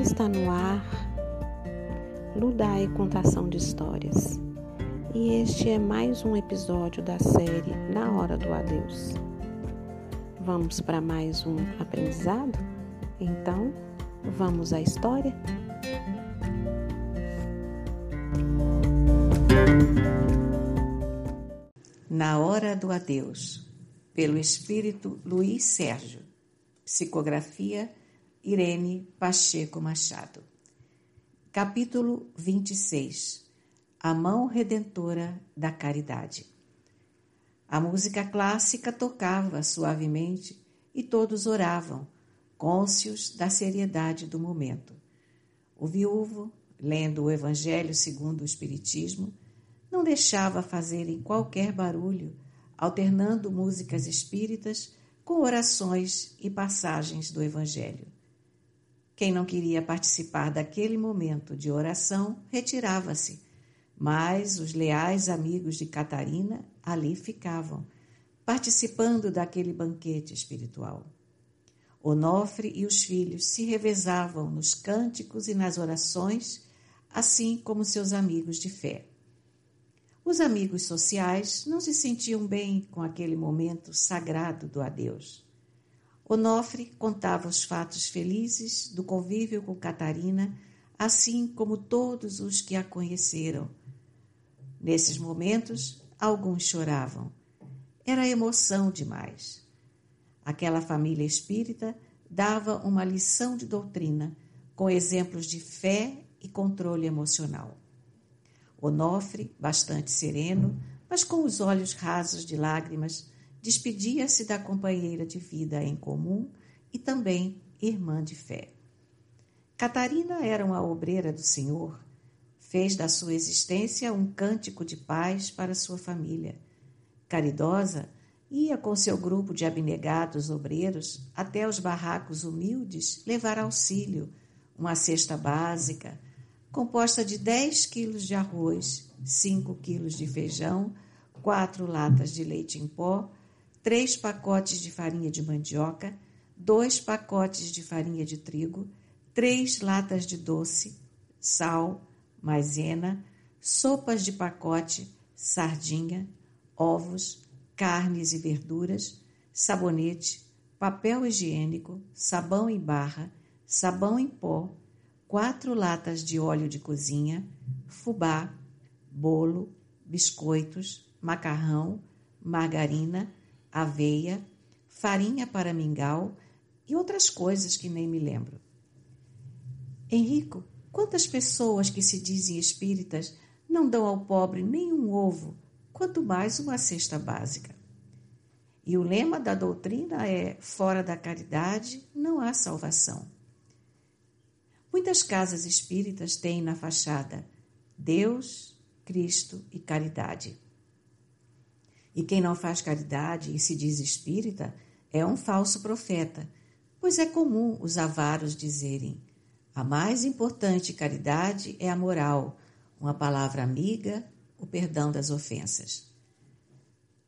Está no ar Ludai Contação de Histórias. E este é mais um episódio da série Na Hora do Adeus. Vamos para mais um aprendizado? Então, vamos à história? Na Hora do Adeus, pelo espírito Luiz Sérgio. Psicografia Irene Pacheco Machado. Capítulo 26 A Mão Redentora da Caridade. A música clássica tocava suavemente e todos oravam, cônscios da seriedade do momento. O viúvo, lendo o Evangelho segundo o Espiritismo, não deixava fazerem qualquer barulho, alternando músicas espíritas com orações e passagens do Evangelho. Quem não queria participar daquele momento de oração retirava-se, mas os leais amigos de Catarina ali ficavam, participando daquele banquete espiritual. Onofre e os filhos se revezavam nos cânticos e nas orações, assim como seus amigos de fé. Os amigos sociais não se sentiam bem com aquele momento sagrado do adeus. Onofre contava os fatos felizes do convívio com Catarina, assim como todos os que a conheceram. Nesses momentos, alguns choravam. Era emoção demais. Aquela família espírita dava uma lição de doutrina, com exemplos de fé e controle emocional. Onofre, bastante sereno, mas com os olhos rasos de lágrimas, despedia-se da companheira de vida em comum e também irmã de fé. Catarina era uma obreira do Senhor, fez da sua existência um cântico de paz para sua família. Caridosa, ia com seu grupo de abnegados obreiros até os barracos humildes levar auxílio, uma cesta básica, composta de 10 quilos de arroz, 5 quilos de feijão, quatro latas de leite em pó, três pacotes de farinha de mandioca, dois pacotes de farinha de trigo, três latas de doce, sal, maisena, sopas de pacote, sardinha, ovos, carnes e verduras, sabonete, papel higiênico, sabão em barra, sabão em pó, quatro latas de óleo de cozinha, fubá, bolo, biscoitos, macarrão, margarina, aveia, farinha para mingau e outras coisas que nem me lembro. Henrico, quantas pessoas que se dizem espíritas não dão ao pobre nem um ovo, quanto mais uma cesta básica? E o lema da doutrina é: fora da caridade não há salvação. Muitas casas espíritas têm na fachada Deus, Cristo e caridade. E quem não faz caridade e se diz espírita é um falso profeta, pois é comum os avaros dizerem: a mais importante caridade é a moral, uma palavra amiga, o perdão das ofensas.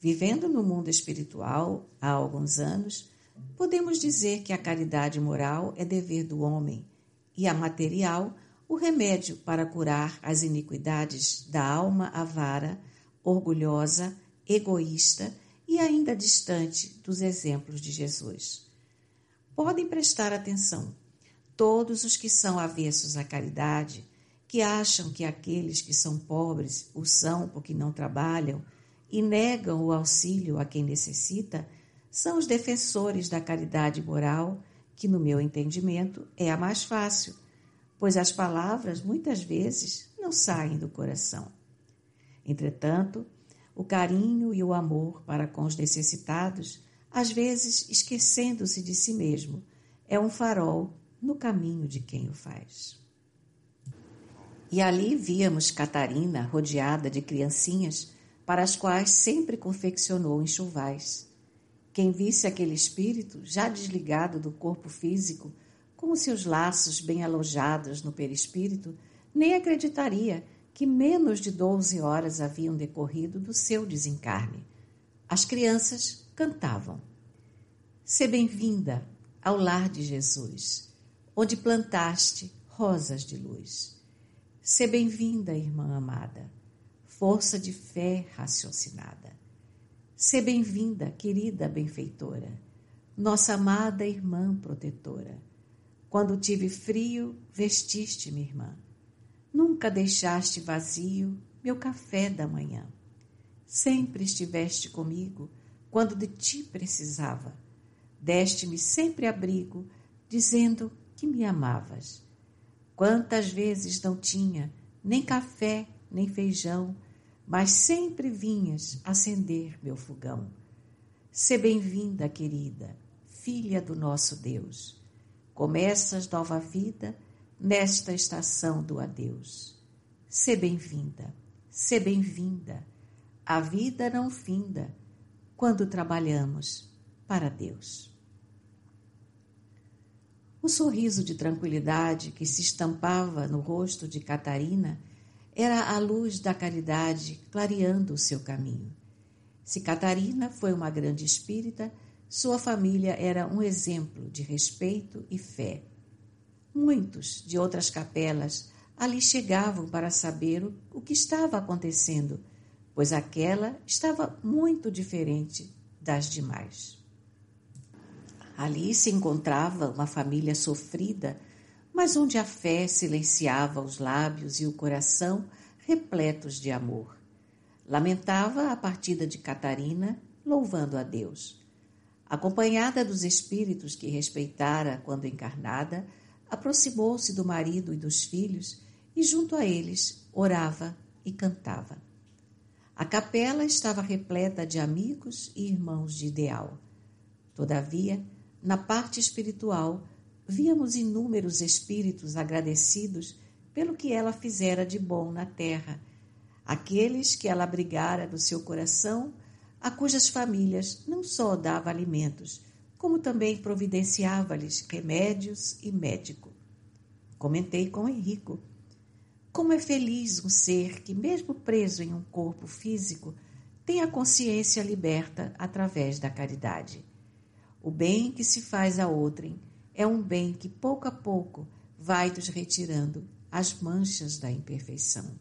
Vivendo no mundo espiritual há alguns anos, podemos dizer que a caridade moral é dever do homem e a material o remédio para curar as iniquidades da alma avara, orgulhosa, egoísta e ainda distante dos exemplos de Jesus. Podem prestar atenção. Todos os que são avessos à caridade, que acham que aqueles que são pobres o são porque não trabalham e negam o auxílio a quem necessita, são os defensores da caridade moral, que, no meu entendimento, é a mais fácil, pois as palavras muitas vezes não saem do coração. Entretanto, o carinho e o amor para com os necessitados, às vezes esquecendo-se de si mesmo, é um farol no caminho de quem o faz. E ali víamos Catarina rodeada de criancinhas para as quais sempre confeccionou enxovais. Quem visse aquele espírito já desligado do corpo físico, com os seus laços bem alojados no perispírito, nem acreditaria que menos de 12 horas haviam decorrido do seu desencarne. As crianças cantavam. Se bem-vinda ao lar de Jesus. onde plantaste rosas de luz. Se bem-vinda, irmã amada, força de fé raciocinada. Se bem-vinda, querida benfeitora, nossa amada irmã protetora. Quando tive frio, vestiste-me, irmã. Nunca deixaste vazio meu café da manhã. Sempre estiveste comigo quando de ti precisava. Deste-me sempre abrigo, dizendo que me amavas. Quantas vezes não tinha nem café, nem feijão, mas sempre vinhas acender meu fogão. Se bem-vinda, querida, filha do nosso Deus. Começas nova vida nesta estação do adeus. Se bem-vinda, se bem-vinda. A vida não finda quando trabalhamos para Deus. O sorriso de tranquilidade que se estampava no rosto de Catarina era a luz da caridade clareando o seu caminho. Se Catarina foi uma grande espírita, sua família era um exemplo de respeito e fé. Muitos de outras capelas ali chegavam para saber o que estava acontecendo, pois aquela estava muito diferente das demais. Ali se encontrava uma família sofrida, mas onde a fé silenciava os lábios e o coração repletos de amor. Lamentava a partida de Catarina, louvando a Deus. Acompanhada dos espíritos que respeitara quando encarnada, aproximou-se do marido e dos filhos e, junto a eles, orava e cantava. A capela estava repleta de amigos e irmãos de ideal. Todavia, na parte espiritual, víamos inúmeros espíritos agradecidos pelo que ela fizera de bom na terra, aqueles que ela abrigara no seu coração, a cujas famílias não só dava alimentos, como também providenciava-lhes remédios e médico. Comentei com Henrico. Como é feliz um ser que, mesmo preso em um corpo físico, tem a consciência liberta através da caridade. O bem que se faz a outrem é um bem que pouco a pouco vai nos retirando as manchas da imperfeição.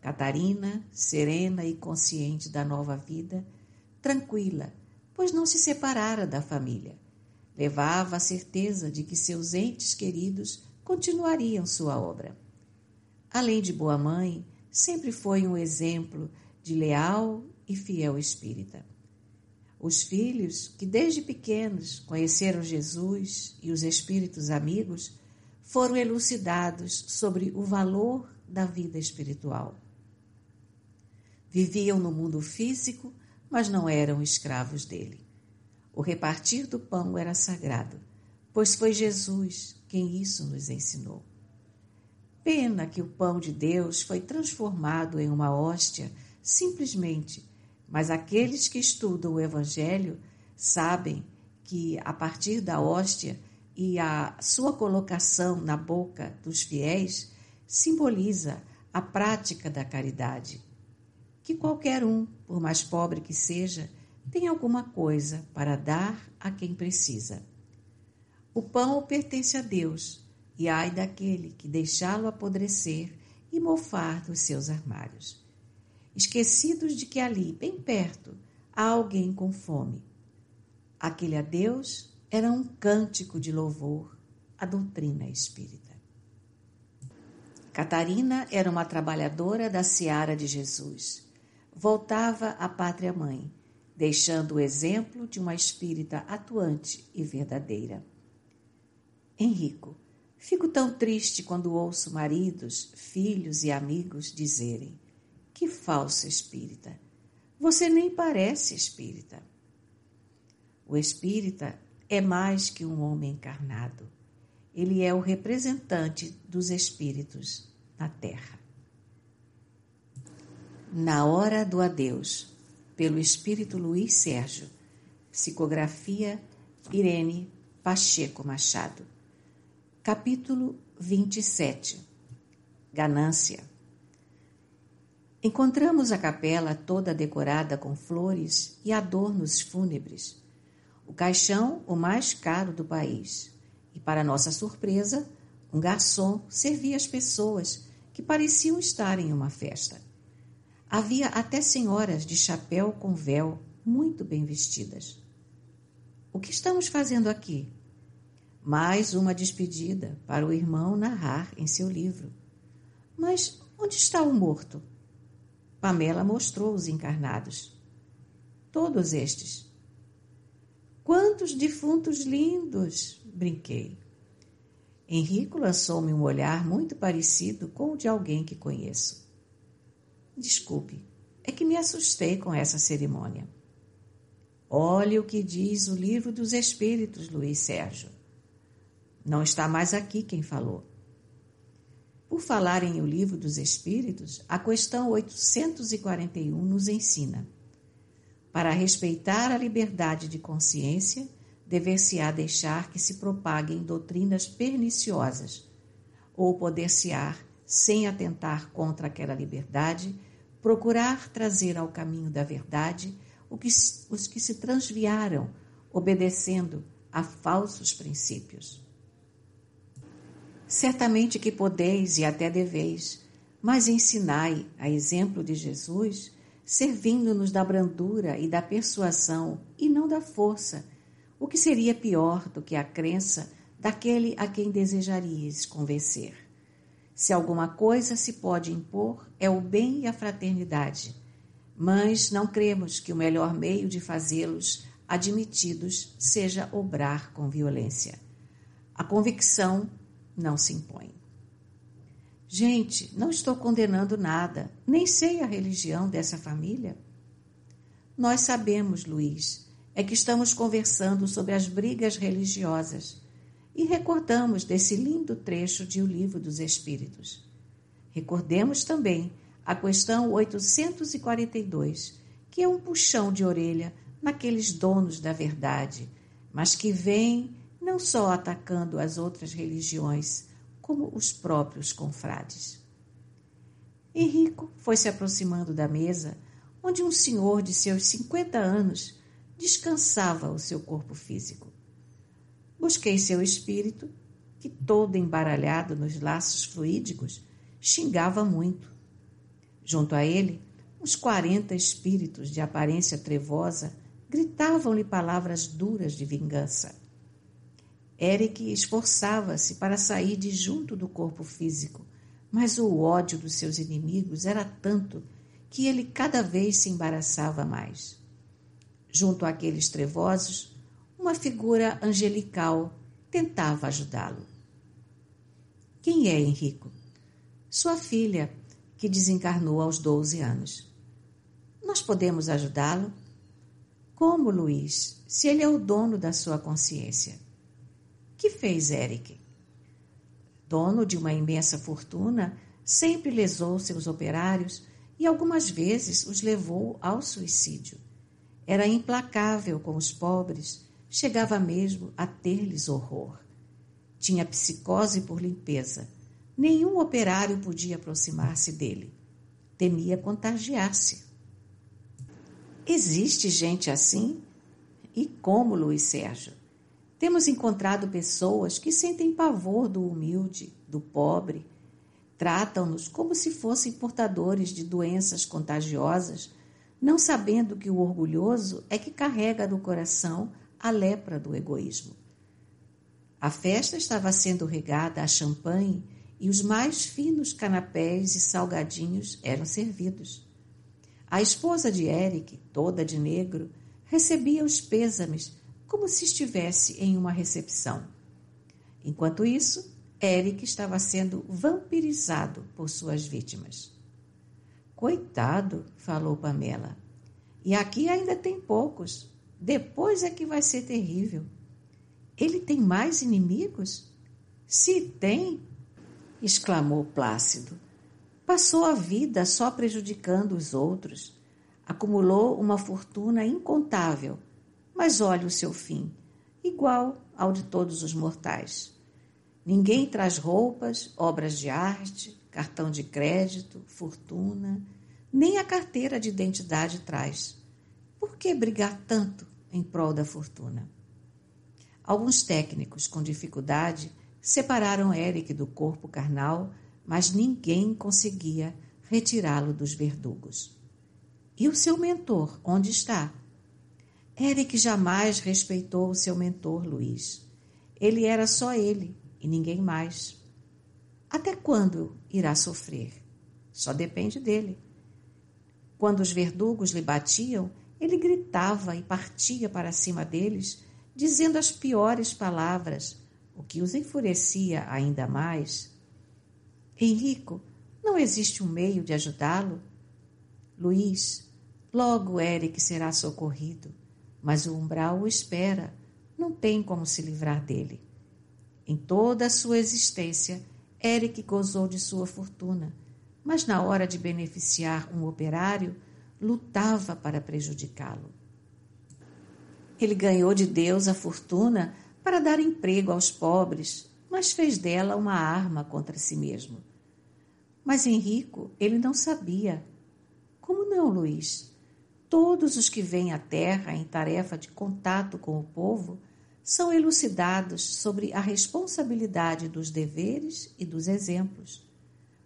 Catarina, serena e consciente da nova vida, tranquila, pois não se separara da família. Levava a certeza de que seus entes queridos continuariam sua obra. Além de boa mãe, sempre foi um exemplo de leal e fiel espírita. Os filhos, que desde pequenos conheceram Jesus e os espíritos amigos, foram elucidados sobre o valor da vida espiritual. Viviam no mundo físico, mas não eram escravos dele. O repartir do pão era sagrado, pois foi Jesus quem isso nos ensinou. Pena que o pão de Deus foi transformado em uma hóstia simplesmente mas aqueles que estudam o Evangelho sabem que a partir da hóstia e a sua colocação na boca dos fiéis simboliza a prática da caridade. Que qualquer um, por mais pobre que seja, tem alguma coisa para dar a quem precisa. O pão pertence a Deus, e ai daquele que deixá-lo apodrecer e mofar dos seus armários esquecidos de que ali, bem perto, há alguém com fome. Aquele adeus era um cântico de louvor à doutrina espírita. Catarina era uma trabalhadora da seara de Jesus. Voltava à pátria mãe, deixando o exemplo de uma espírita atuante e verdadeira. Henrico, fico tão triste quando ouço maridos, filhos e amigos dizerem: que falsa espírita! Você nem parece espírita. O espírita é mais que um homem encarnado. Ele é o representante dos espíritos na Terra. Na Hora do Adeus, pelo Espírito Luiz Sérgio, psicografia Irene Pacheco Machado. Capítulo 27 Ganância Encontramos a capela toda decorada com flores e adornos fúnebres. O caixão, o mais caro do país, E, para nossa surpresa, um garçom servia as pessoas que pareciam estar em uma festa. Havia até senhoras de chapéu com véu, muito bem vestidas. O que estamos fazendo aqui? Mais uma despedida para o irmão narrar em seu livro. Mas onde está o morto? Pamela mostrou os encarnados. Todos estes. Quantos defuntos lindos! brinquei. Henrico lançou-me um olhar muito parecido com o de alguém que conheço. Desculpe, é que me assustei com essa cerimônia. Olhe o que diz o livro dos Espíritos, Luiz Sérgio. Não está mais aqui quem falou. Por falar em O Livro dos Espíritos, a questão 841 nos ensina: para respeitar a liberdade de consciência, dever-se-á deixar que se propaguem doutrinas perniciosas, ou poder-se-á, sem atentar contra aquela liberdade, procurar trazer ao caminho da verdade os que se transviaram, obedecendo a falsos princípios. Certamente que podeis e até deveis, mas ensinai, a exemplo de Jesus, servindo-nos da brandura e da persuasão e não da força, o que seria pior do que a crença daquele a quem desejaríeis convencer. Se alguma coisa se pode impor, é o bem e a fraternidade, mas não cremos que o melhor meio de fazê-los admitidos seja obrar com violência. A convicção não se impõe. Gente, não estou condenando nada, nem sei a religião dessa família. Nós sabemos, Luiz, é que estamos conversando sobre as brigas religiosas e recordamos desse lindo trecho de O Livro dos Espíritos. Recordemos também a questão 842, que é um puxão de orelha naqueles donos da verdade, mas que vem não só atacando as outras religiões, como os próprios confrades. Henrico foi se aproximando da mesa, onde um senhor de seus cinquenta anos descansava o seu corpo físico. Busquei seu espírito, que, todo embaralhado nos laços fluídicos, xingava muito. Junto a ele, uns quarenta espíritos de aparência trevosa gritavam-lhe palavras duras de vingança. Eric esforçava-se para sair de junto do corpo físico, mas o ódio dos seus inimigos era tanto que ele cada vez se embaraçava mais. Junto àqueles trevosos, uma figura angelical tentava ajudá-lo. Quem é Henrico? Sua filha, que desencarnou aos 12 anos. Nós podemos ajudá-lo? Como, Luiz, se ele é o dono da sua consciência? Que fez Eric? Dono de uma imensa fortuna, sempre lesou seus operários e algumas vezes os levou ao suicídio. Era implacável com os pobres, chegava mesmo a ter-lhes horror. Tinha psicose por limpeza. Nenhum operário podia aproximar-se dele. Temia contagiar-se. Existe gente assim? E como, Luiz Sérgio? Temos encontrado pessoas que sentem pavor do humilde, do pobre, tratam-nos como se fossem portadores de doenças contagiosas, não sabendo que o orgulhoso é que carrega no coração a lepra do egoísmo. A festa estava sendo regada a champanhe e os mais finos canapés e salgadinhos eram servidos. A esposa de Eric, toda de negro, recebia os pêsames como se estivesse em uma recepção. Enquanto isso, Eric estava sendo vampirizado por suas vítimas. Coitado, falou Pamela. E aqui ainda tem poucos. Depois é que vai ser terrível. Ele tem mais inimigos? Se tem, exclamou Plácido. Passou a vida só prejudicando os outros. Acumulou uma fortuna incontável mas olhe o seu fim, igual ao de todos os mortais. Ninguém traz roupas, obras de arte, cartão de crédito, fortuna, nem a carteira de identidade traz. Por que brigar tanto em prol da fortuna? Alguns técnicos, com dificuldade, separaram Eric do corpo carnal, mas ninguém conseguia retirá-lo dos verdugos. E o seu mentor, onde está? Eric jamais respeitou o seu mentor, Luiz. Ele era só ele e ninguém mais. Até quando irá sofrer? Só depende dele. Quando os verdugos lhe batiam, ele gritava e partia para cima deles, dizendo as piores palavras, o que os enfurecia ainda mais. Henrico, não existe um meio de ajudá-lo? Luiz, logo Eric será socorrido, mas o umbral o espera, não tem como se livrar dele. Em toda a sua existência, Eric gozou de sua fortuna, mas na hora de beneficiar um operário, lutava para prejudicá-lo. Ele ganhou de Deus a fortuna para dar emprego aos pobres, mas fez dela uma arma contra si mesmo. Mas Henrico, ele não sabia. Como não, Luiz? Todos os que vêm à terra em tarefa de contato com o povo são elucidados sobre a responsabilidade dos deveres e dos exemplos.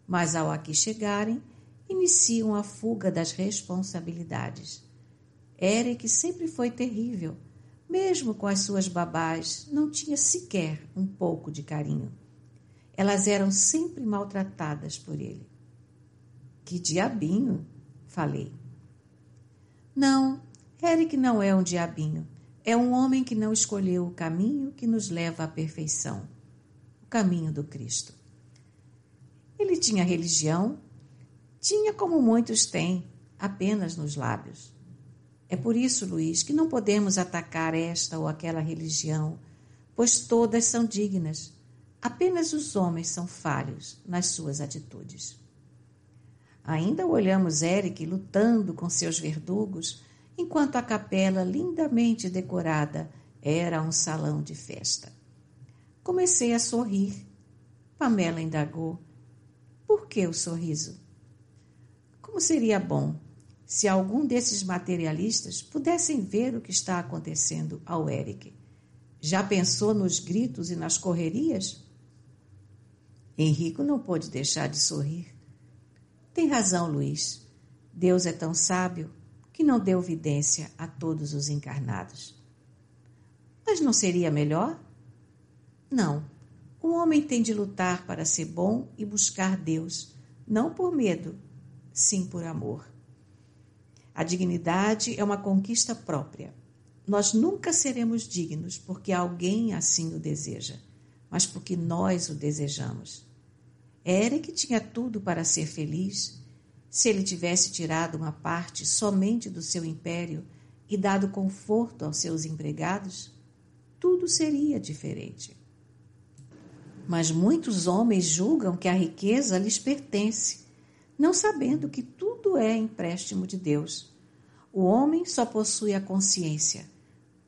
Mas ao aqui chegarem, iniciam a fuga das responsabilidades. Eric sempre foi terrível. Mesmo com as suas babás, não tinha sequer um pouco de carinho. Elas eram sempre maltratadas por ele. Que diabinho, falei. Não, Eric não é um diabinho. É um homem que não escolheu o caminho que nos leva à perfeição o caminho do Cristo. Ele tinha religião, tinha como muitos têm, apenas nos lábios. É por isso, Luiz, que não podemos atacar esta ou aquela religião, pois todas são dignas. Apenas os homens são falhos nas suas atitudes. Ainda olhamos Eric lutando com seus verdugos, enquanto a capela, lindamente decorada, era um salão de festa. Comecei a sorrir. Pamela indagou: Por que o sorriso? Como seria bom se algum desses materialistas pudessem ver o que está acontecendo ao Eric. Já pensou nos gritos e nas correrias? Henrico não pôde deixar de sorrir. Tem razão, Luiz. Deus é tão sábio que não deu vidência a todos os encarnados. Mas não seria melhor? Não. O homem tem de lutar para ser bom e buscar Deus, não por medo, sim por amor. A dignidade é uma conquista própria. Nós nunca seremos dignos porque alguém assim o deseja, mas porque nós o desejamos. Eric tinha tudo para ser feliz. Se ele tivesse tirado uma parte somente do seu império e dado conforto aos seus empregados, tudo seria diferente. Mas muitos homens julgam que a riqueza lhes pertence não sabendo que tudo é empréstimo de Deus. O homem só possui a consciência,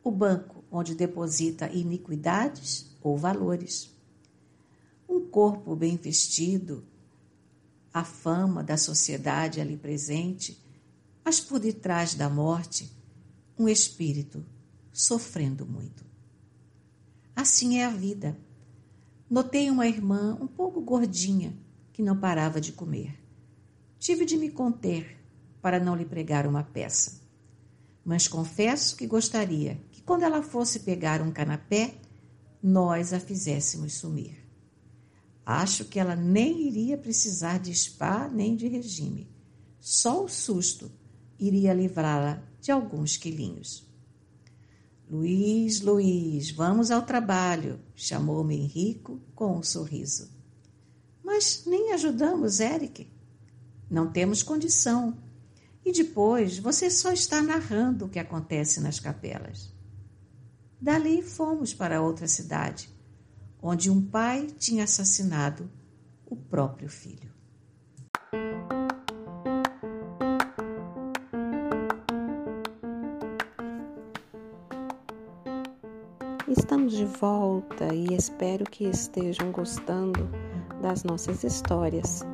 o banco onde deposita iniquidades ou valores. Um corpo bem vestido, a fama da sociedade ali presente, mas por detrás da morte, um espírito sofrendo muito. Assim é a vida. Notei uma irmã um pouco gordinha que não parava de comer. Tive de me conter para não lhe pregar uma peça. Mas confesso que gostaria que, quando ela fosse pegar um canapé, nós a fizéssemos sumir. Acho que ela nem iria precisar de spa nem de regime. Só o susto iria livrá-la de alguns quilinhos. Luiz, Luiz, vamos ao trabalho, chamou-me Henrico com um sorriso. Mas nem ajudamos Eric. Não temos condição. E depois você só está narrando o que acontece nas capelas. Dali fomos para outra cidade, onde um pai tinha assassinado o próprio filho. Estamos de volta e espero que estejam gostando das nossas histórias.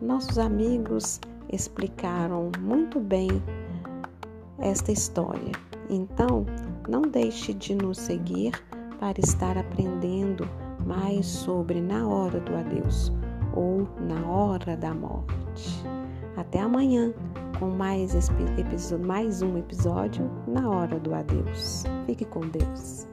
Nossos amigos explicaram muito bem esta história. Então, não deixe de nos seguir para estar aprendendo mais sobre Na Hora do Adeus ou Na Hora da Morte. Até amanhã com mais, mais um episódio Na Hora do Adeus. Fique com Deus.